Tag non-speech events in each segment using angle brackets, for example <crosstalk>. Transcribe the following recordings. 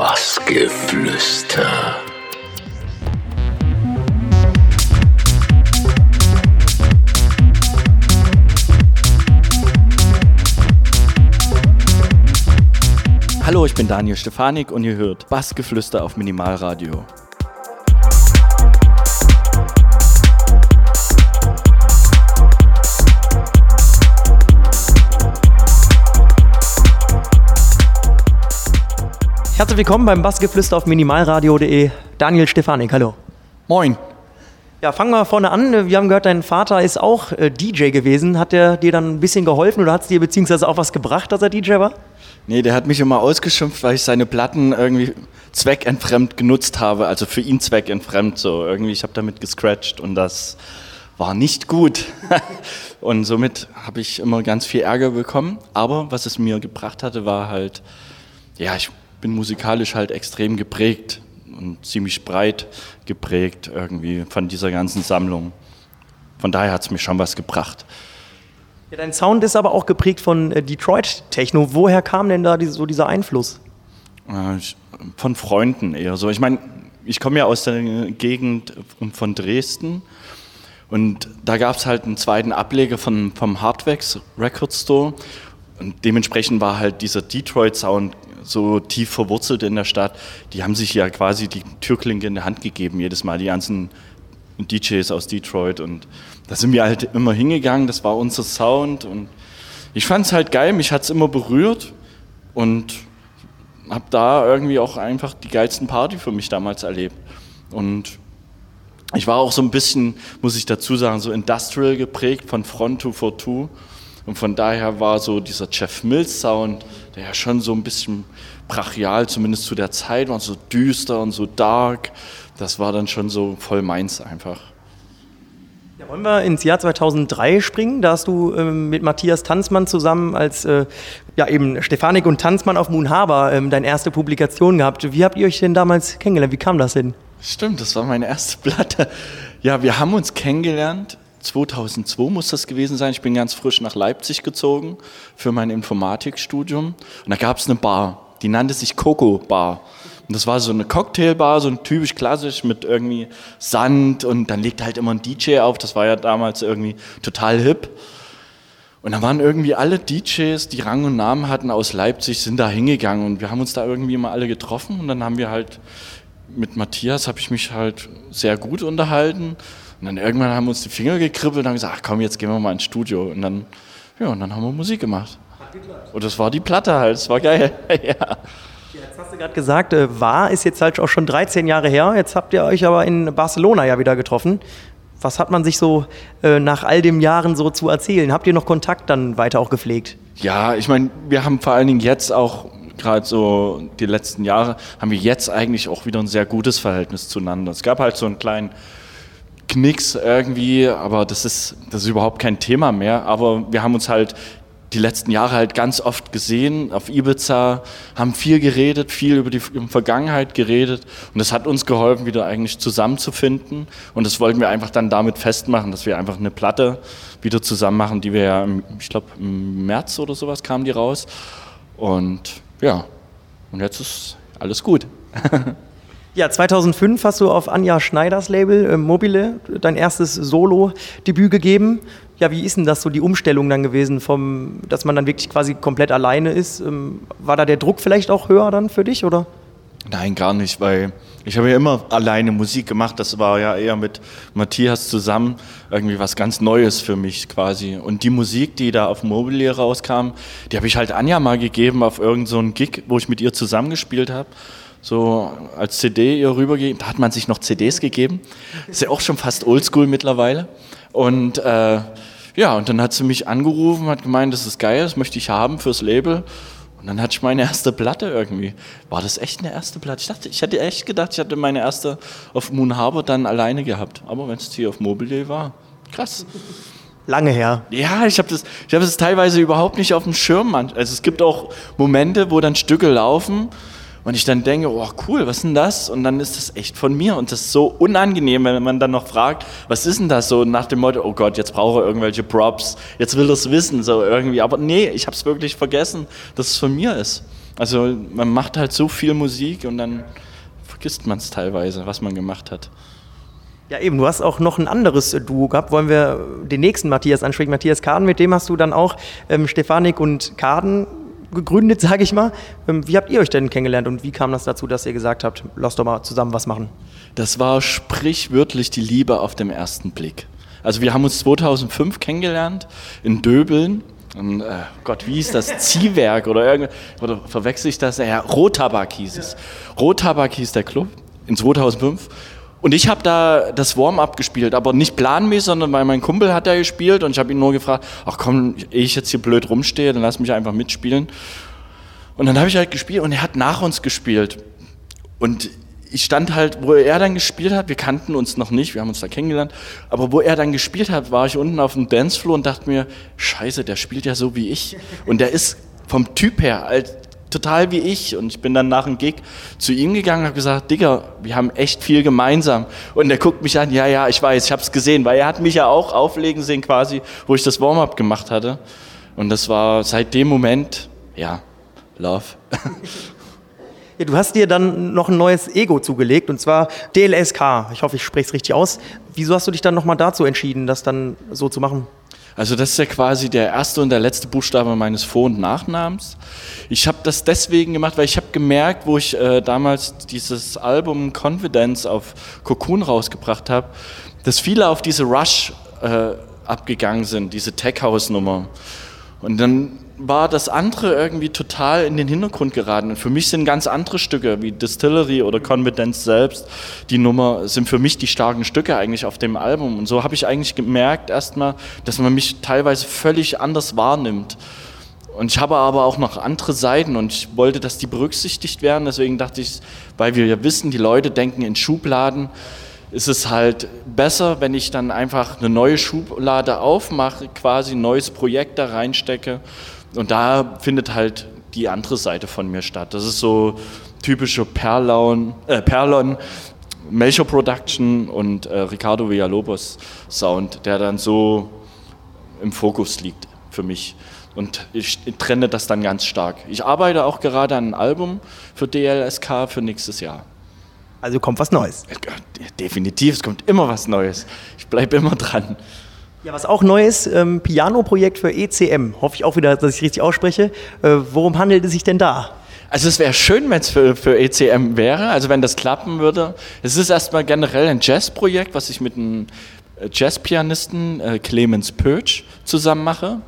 Bassgeflüster. Hallo, ich bin Daniel Stefanik und ihr hört Bassgeflüster auf Minimalradio. Herzlich willkommen beim Bassgeflüster auf minimalradio.de. Daniel Stefanik, hallo. Moin. Ja, fangen wir vorne an. Wir haben gehört, dein Vater ist auch äh, DJ gewesen. Hat er dir dann ein bisschen geholfen oder hat es dir beziehungsweise auch was gebracht, dass er DJ war? Nee, der hat mich immer ausgeschimpft, weil ich seine Platten irgendwie zweckentfremd genutzt habe, also für ihn zweckentfremd so. Irgendwie, ich habe damit gescratcht und das war nicht gut. <laughs> und somit habe ich immer ganz viel Ärger bekommen. Aber was es mir gebracht hatte, war halt, ja, ich bin musikalisch halt extrem geprägt und ziemlich breit geprägt irgendwie von dieser ganzen Sammlung. Von daher hat es mir schon was gebracht. Ja, dein Sound ist aber auch geprägt von äh, Detroit Techno. Woher kam denn da so dieser Einfluss? Äh, von Freunden eher so. Ich meine, ich komme ja aus der Gegend von Dresden und da gab es halt einen zweiten Ableger von, vom Hardwax Record Store und dementsprechend war halt dieser Detroit Sound so tief verwurzelt in der Stadt. Die haben sich ja quasi die Türklinke in der Hand gegeben jedes Mal, die ganzen DJs aus Detroit und da sind wir halt immer hingegangen, das war unser Sound und ich fand es halt geil, mich hat es immer berührt und habe da irgendwie auch einfach die geilsten Party für mich damals erlebt. Und ich war auch so ein bisschen, muss ich dazu sagen, so industrial geprägt von Front 242 und von daher war so dieser Jeff Mills Sound, der ja schon so ein bisschen brachial, zumindest zu der Zeit, war so düster und so dark, das war dann schon so voll meins einfach. Ja, wollen wir ins Jahr 2003 springen? Da hast du ähm, mit Matthias Tanzmann zusammen als äh, ja eben Stefanik und Tanzmann auf Moon Harbor ähm, deine erste Publikation gehabt. Wie habt ihr euch denn damals kennengelernt? Wie kam das hin? Stimmt, das war meine erste Platte. Ja, wir haben uns kennengelernt. 2002 muss das gewesen sein. Ich bin ganz frisch nach Leipzig gezogen für mein Informatikstudium. Und da gab es eine Bar, die nannte sich Coco Bar. Und das war so eine Cocktailbar, so ein typisch klassisch mit irgendwie Sand und dann legt halt immer ein DJ auf. Das war ja damals irgendwie total hip. Und da waren irgendwie alle DJs, die Rang und Namen hatten aus Leipzig, sind da hingegangen und wir haben uns da irgendwie immer alle getroffen und dann haben wir halt mit Matthias habe ich mich halt sehr gut unterhalten und dann irgendwann haben wir uns die Finger gekribbelt und haben gesagt, ach komm, jetzt gehen wir mal ins Studio und dann ja, und dann haben wir Musik gemacht. Und das war die Platte halt, das war geil. <laughs> ja. Jetzt hast du gerade gesagt, äh, war ist jetzt halt auch schon 13 Jahre her. Jetzt habt ihr euch aber in Barcelona ja wieder getroffen. Was hat man sich so äh, nach all den Jahren so zu erzählen? Habt ihr noch Kontakt dann weiter auch gepflegt? Ja, ich meine, wir haben vor allen Dingen jetzt auch gerade so die letzten Jahre haben wir jetzt eigentlich auch wieder ein sehr gutes Verhältnis zueinander. Es gab halt so einen kleinen Knicks irgendwie, aber das ist, das ist überhaupt kein Thema mehr. Aber wir haben uns halt die letzten Jahre halt ganz oft gesehen auf Ibiza, haben viel geredet, viel über die Vergangenheit geredet und das hat uns geholfen, wieder eigentlich zusammenzufinden und das wollten wir einfach dann damit festmachen, dass wir einfach eine Platte wieder zusammen machen, die wir ja, ich glaube im März oder sowas kamen die raus und ja, und jetzt ist alles gut. <laughs> Ja, 2005 hast du auf Anja Schneiders Label äh, Mobile dein erstes Solo-Debüt gegeben. Ja, wie ist denn das so die Umstellung dann gewesen, vom, dass man dann wirklich quasi komplett alleine ist? Ähm, war da der Druck vielleicht auch höher dann für dich, oder? Nein, gar nicht, weil ich habe ja immer alleine Musik gemacht. Das war ja eher mit Matthias zusammen irgendwie was ganz Neues für mich quasi. Und die Musik, die da auf Mobile rauskam, die habe ich halt Anja mal gegeben auf irgendeinen so Gig, wo ich mit ihr zusammengespielt habe so als CD ihr rübergegeben. Da hat man sich noch CDs gegeben. Ist ja auch schon fast oldschool mittlerweile. Und äh, ja, und dann hat sie mich angerufen, hat gemeint, das ist geil, das möchte ich haben fürs Label. Und dann hatte ich meine erste Platte irgendwie. War das echt eine erste Platte? Ich dachte, ich hätte echt gedacht, ich hatte meine erste auf Moon Harbor dann alleine gehabt. Aber wenn es hier auf Mobile war, krass. Lange her. Ja, ich habe das, ich hab das teilweise überhaupt nicht auf dem Schirm. Also es gibt auch Momente, wo dann Stücke laufen und ich dann denke, oh cool, was ist denn das? Und dann ist das echt von mir. Und das ist so unangenehm, wenn man dann noch fragt, was ist denn das so? Nach dem Motto, oh Gott, jetzt brauche er irgendwelche Props, jetzt will es wissen, so irgendwie. Aber nee, ich habe es wirklich vergessen, dass es von mir ist. Also man macht halt so viel Musik und dann vergisst man es teilweise, was man gemacht hat. Ja, eben, du hast auch noch ein anderes Duo gehabt. Wollen wir den nächsten Matthias ansprechen? Matthias Kaden, mit dem hast du dann auch ähm, Stefanik und Kaden gegründet, <laughs> sage ich mal. Ähm, wie habt ihr euch denn kennengelernt und wie kam das dazu, dass ihr gesagt habt, lass doch mal zusammen was machen? Das war sprichwörtlich die Liebe auf dem ersten Blick. Also wir haben uns 2005 kennengelernt in Döbeln. Und, äh, Gott, wie hieß das? <laughs> Ziehwerk oder irgend oder verwechsel ich das? Ja, Rottabak hieß es. Rottabak hieß der Club in 2005. Und ich habe da das Warm-up gespielt, aber nicht planmäßig, sondern weil mein Kumpel hat da gespielt und ich habe ihn nur gefragt, ach komm, ehe ich jetzt hier blöd rumstehe, dann lass mich einfach mitspielen. Und dann habe ich halt gespielt und er hat nach uns gespielt. Und ich stand halt, wo er dann gespielt hat, wir kannten uns noch nicht, wir haben uns da kennengelernt, aber wo er dann gespielt hat, war ich unten auf dem Dancefloor und dachte mir, scheiße, der spielt ja so wie ich. Und der ist vom Typ her halt total wie ich. Und ich bin dann nach dem Gig zu ihm gegangen und habe gesagt, Digga, wir haben echt viel gemeinsam. Und er guckt mich an, ja, ja, ich weiß, ich habe es gesehen, weil er hat mich ja auch auflegen sehen quasi, wo ich das Warm-up gemacht hatte. Und das war seit dem Moment, ja, Love. <laughs> Ja, du hast dir dann noch ein neues Ego zugelegt und zwar DLSK. Ich hoffe, ich spreche es richtig aus. Wieso hast du dich dann nochmal dazu entschieden, das dann so zu machen? Also das ist ja quasi der erste und der letzte Buchstabe meines Vor- und Nachnamens. Ich habe das deswegen gemacht, weil ich habe gemerkt, wo ich äh, damals dieses Album Confidence auf Cocoon rausgebracht habe, dass viele auf diese Rush äh, abgegangen sind, diese Tech House Nummer. Und dann war das andere irgendwie total in den Hintergrund geraten. Und für mich sind ganz andere Stücke wie Distillery oder Confidence selbst, die Nummer, sind für mich die starken Stücke eigentlich auf dem Album. Und so habe ich eigentlich gemerkt erstmal, dass man mich teilweise völlig anders wahrnimmt. Und ich habe aber auch noch andere Seiten und ich wollte, dass die berücksichtigt werden. Deswegen dachte ich, weil wir ja wissen, die Leute denken in Schubladen, ist es halt besser, wenn ich dann einfach eine neue Schublade aufmache, quasi ein neues Projekt da reinstecke und da findet halt die andere Seite von mir statt. Das ist so typische Perlon, äh, Perlon Melchior Production und äh, Ricardo Villalobos Sound, der dann so im Fokus liegt für mich. Und ich trenne das dann ganz stark. Ich arbeite auch gerade an einem Album für DLSK für nächstes Jahr. Also kommt was Neues. Definitiv, es kommt immer was Neues. Ich bleibe immer dran. Ja, was auch neu ist, ähm, Piano-Projekt für ECM. Hoffe ich auch wieder, dass ich richtig ausspreche. Äh, worum handelt es sich denn da? Also es wäre schön, wenn es für, für ECM wäre, also wenn das klappen würde. Es ist erstmal generell ein Jazz-Projekt, was ich mit einem äh, Jazz-Pianisten äh, Clemens Pötsch zusammen mache.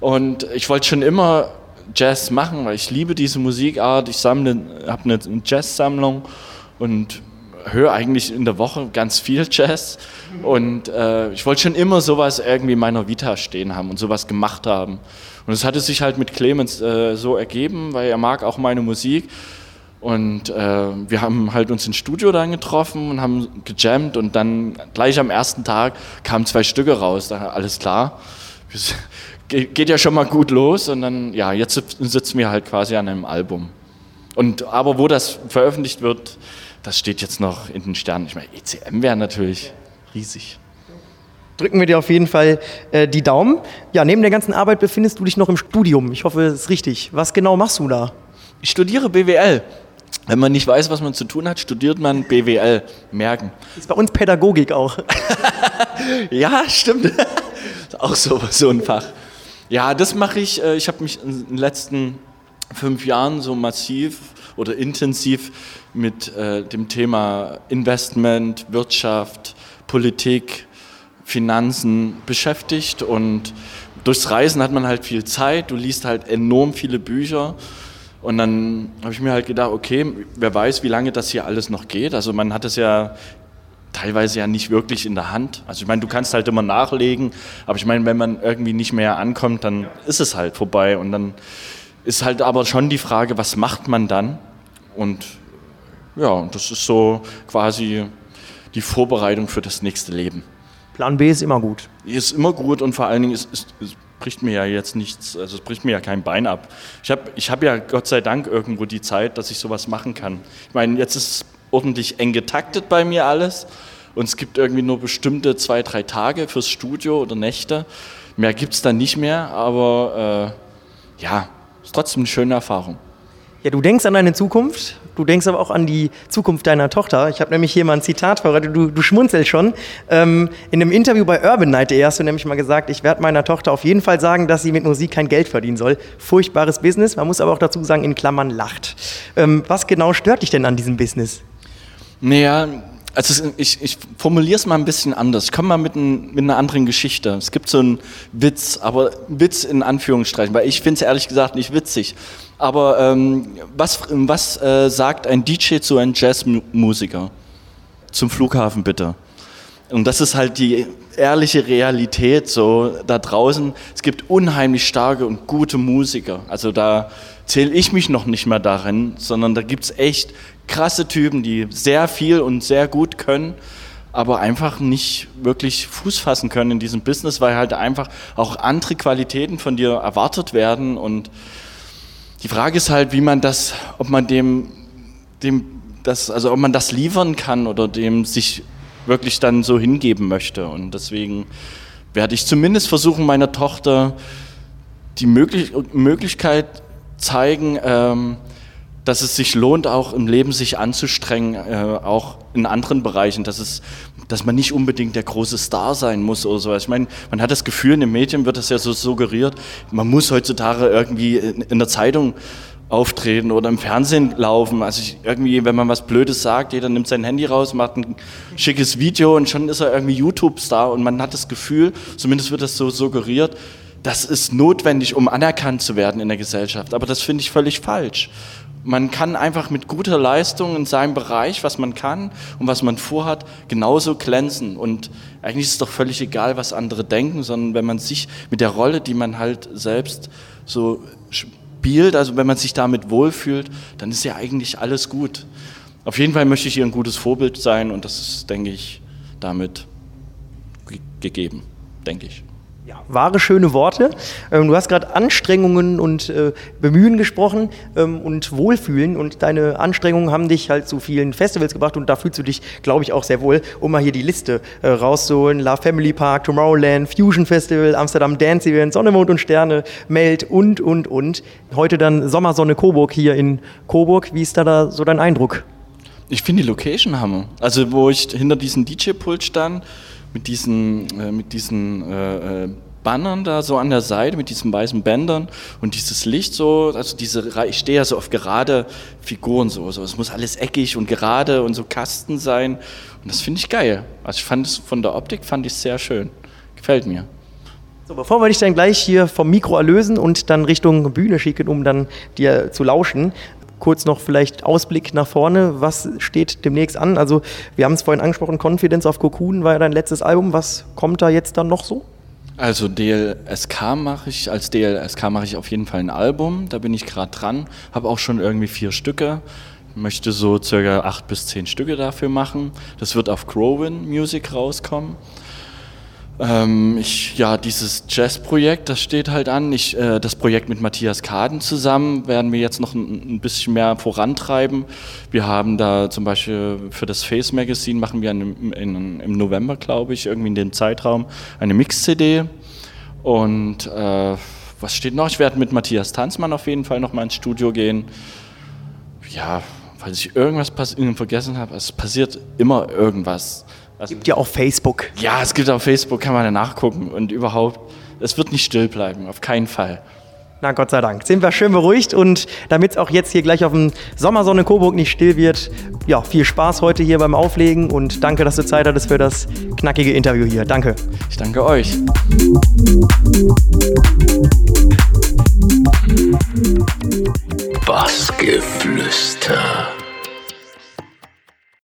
Und ich wollte schon immer Jazz machen, weil ich liebe diese Musikart. Ich sammle, habe eine Jazz-Sammlung und höre eigentlich in der Woche ganz viel <laughs> Jazz und äh, ich wollte schon immer sowas irgendwie in meiner Vita stehen haben und sowas gemacht haben. Und es hatte sich halt mit Clemens äh, so ergeben, weil er mag auch meine Musik. Und äh, wir haben halt uns ins Studio dann getroffen und haben gejammt und dann gleich am ersten Tag kamen zwei Stücke raus. Da alles klar, geht ja schon mal gut los und dann, ja, jetzt sitzen wir halt quasi an einem Album. Und aber wo das veröffentlicht wird, das steht jetzt noch in den Sternen. Ich meine, ECM wäre natürlich riesig. Drücken wir dir auf jeden Fall äh, die Daumen. Ja, neben der ganzen Arbeit befindest du dich noch im Studium. Ich hoffe, es ist richtig. Was genau machst du da? Ich studiere BWL. Wenn man nicht weiß, was man zu tun hat, studiert man BWL. Merken. Ist bei uns Pädagogik auch. <laughs> ja, stimmt. <laughs> auch so, so ein Fach. Ja, das mache ich. Äh, ich habe mich in den letzten fünf Jahren so massiv oder intensiv mit äh, dem Thema Investment, Wirtschaft, Politik, Finanzen beschäftigt. Und durchs Reisen hat man halt viel Zeit, du liest halt enorm viele Bücher. Und dann habe ich mir halt gedacht, okay, wer weiß, wie lange das hier alles noch geht. Also man hat es ja teilweise ja nicht wirklich in der Hand. Also ich meine, du kannst halt immer nachlegen, aber ich meine, wenn man irgendwie nicht mehr ankommt, dann ist es halt vorbei. Und dann ist halt aber schon die Frage, was macht man dann? Und ja, das ist so quasi die Vorbereitung für das nächste Leben. Plan B ist immer gut. Ist immer gut und vor allen Dingen ist, ist, ist bricht mir ja jetzt nichts, also es bricht mir ja kein Bein ab. Ich habe ich hab ja Gott sei Dank irgendwo die Zeit, dass ich sowas machen kann. Ich meine, jetzt ist es ordentlich eng getaktet bei mir alles und es gibt irgendwie nur bestimmte zwei, drei Tage fürs Studio oder Nächte. Mehr gibt es dann nicht mehr, aber äh, ja, ist trotzdem eine schöne Erfahrung. Ja, du denkst an deine Zukunft, du denkst aber auch an die Zukunft deiner Tochter. Ich habe nämlich hier mal ein Zitat vorbereitet, du, du schmunzelst schon. Ähm, in einem Interview bei Urban Night hast du nämlich mal gesagt, ich werde meiner Tochter auf jeden Fall sagen, dass sie mit Musik kein Geld verdienen soll. Furchtbares Business, man muss aber auch dazu sagen, in Klammern lacht. Ähm, was genau stört dich denn an diesem Business? Naja, also ich, ich formuliere es mal ein bisschen anders. Ich komme mal mit, ein, mit, einer anderen Geschichte. Es gibt so einen Witz, aber Witz in Anführungsstrichen, weil ich finde es ehrlich gesagt nicht witzig. Aber ähm, was, was äh, sagt ein DJ zu einem Jazzmusiker? Zum Flughafen bitte. Und das ist halt die ehrliche Realität so da draußen. Es gibt unheimlich starke und gute Musiker. Also da zähle ich mich noch nicht mehr darin, sondern da gibt es echt krasse Typen, die sehr viel und sehr gut können, aber einfach nicht wirklich Fuß fassen können in diesem Business, weil halt einfach auch andere Qualitäten von dir erwartet werden. Und die Frage ist halt, wie man das, ob man dem, dem das, also ob man das liefern kann oder dem sich wirklich dann so hingeben möchte. Und deswegen werde ich zumindest versuchen, meiner Tochter die Möglich Möglichkeit zeigen, ähm, dass es sich lohnt, auch im Leben sich anzustrengen, äh, auch in anderen Bereichen, dass es, dass man nicht unbedingt der große Star sein muss oder sowas. Ich meine, man hat das Gefühl, in den Medien wird das ja so suggeriert, man muss heutzutage irgendwie in, in der Zeitung auftreten oder im Fernsehen laufen. Also ich, irgendwie, wenn man was Blödes sagt, jeder nimmt sein Handy raus, macht ein schickes Video und schon ist er irgendwie YouTube-Star und man hat das Gefühl, zumindest wird das so suggeriert, das ist notwendig, um anerkannt zu werden in der Gesellschaft. Aber das finde ich völlig falsch. Man kann einfach mit guter Leistung in seinem Bereich, was man kann und was man vorhat, genauso glänzen. Und eigentlich ist es doch völlig egal, was andere denken, sondern wenn man sich mit der Rolle, die man halt selbst so spielt, also wenn man sich damit wohlfühlt, dann ist ja eigentlich alles gut. Auf jeden Fall möchte ich ihr ein gutes Vorbild sein und das ist, denke ich, damit gegeben, denke ich. Ja, wahre schöne Worte. Ähm, du hast gerade Anstrengungen und äh, Bemühen gesprochen ähm, und Wohlfühlen und deine Anstrengungen haben dich halt zu vielen Festivals gebracht und da fühlst du dich, glaube ich, auch sehr wohl, um mal hier die Liste äh, rauszuholen. La Family Park, Tomorrowland, Fusion Festival, Amsterdam Dance Event, Sonne, Mond und Sterne, Meld und, und, und. Heute dann Sommersonne Coburg hier in Coburg. Wie ist da, da so dein Eindruck? Ich finde die Location Hammer. Also wo ich hinter diesem DJ-Pult stand, mit diesen, äh, mit diesen äh, äh, Bannern da so an der Seite, mit diesen weißen Bändern und dieses Licht so, also diese, ich stehe ja so auf gerade Figuren so, so, es muss alles eckig und gerade und so Kasten sein und das finde ich geil. Also ich fand es von der Optik fand ich sehr schön, gefällt mir. So, bevor wir dich dann gleich hier vom Mikro erlösen und dann Richtung Bühne schicken, um dann dir zu lauschen, kurz noch vielleicht Ausblick nach vorne. Was steht demnächst an? Also, wir haben es vorhin angesprochen, Confidence of Cocoon war ja dein letztes Album. Was kommt da jetzt dann noch so? Also DLSK mache ich, als DLSK mache ich auf jeden Fall ein Album, da bin ich gerade dran, habe auch schon irgendwie vier Stücke, möchte so circa acht bis zehn Stücke dafür machen. Das wird auf Growin Music rauskommen. Ähm, ich, ja, dieses Jazz-Projekt, das steht halt an. Ich, äh, das Projekt mit Matthias Kaden zusammen werden wir jetzt noch ein, ein, bisschen mehr vorantreiben. Wir haben da zum Beispiel für das Face Magazine machen wir in, in, im November, glaube ich, irgendwie in dem Zeitraum eine Mix-CD. Und äh, was steht noch? Ich werde mit Matthias Tanzmann auf jeden Fall noch mal ins Studio gehen. Ja, falls ich irgendwas vergessen habe, es passiert immer irgendwas. Es gibt ja auch Facebook. Ja, es gibt auch Facebook, kann man ja nachgucken. Und überhaupt, es wird nicht still bleiben, auf keinen Fall. Na Gott sei Dank. Sind wir schön beruhigt und damit es auch jetzt hier gleich auf dem Sommersonne Coburg nicht still wird, ja, viel Spaß heute hier beim Auflegen und danke, dass du Zeit hattest für das knackige Interview hier. Danke. Ich danke euch. Bassgeflüster.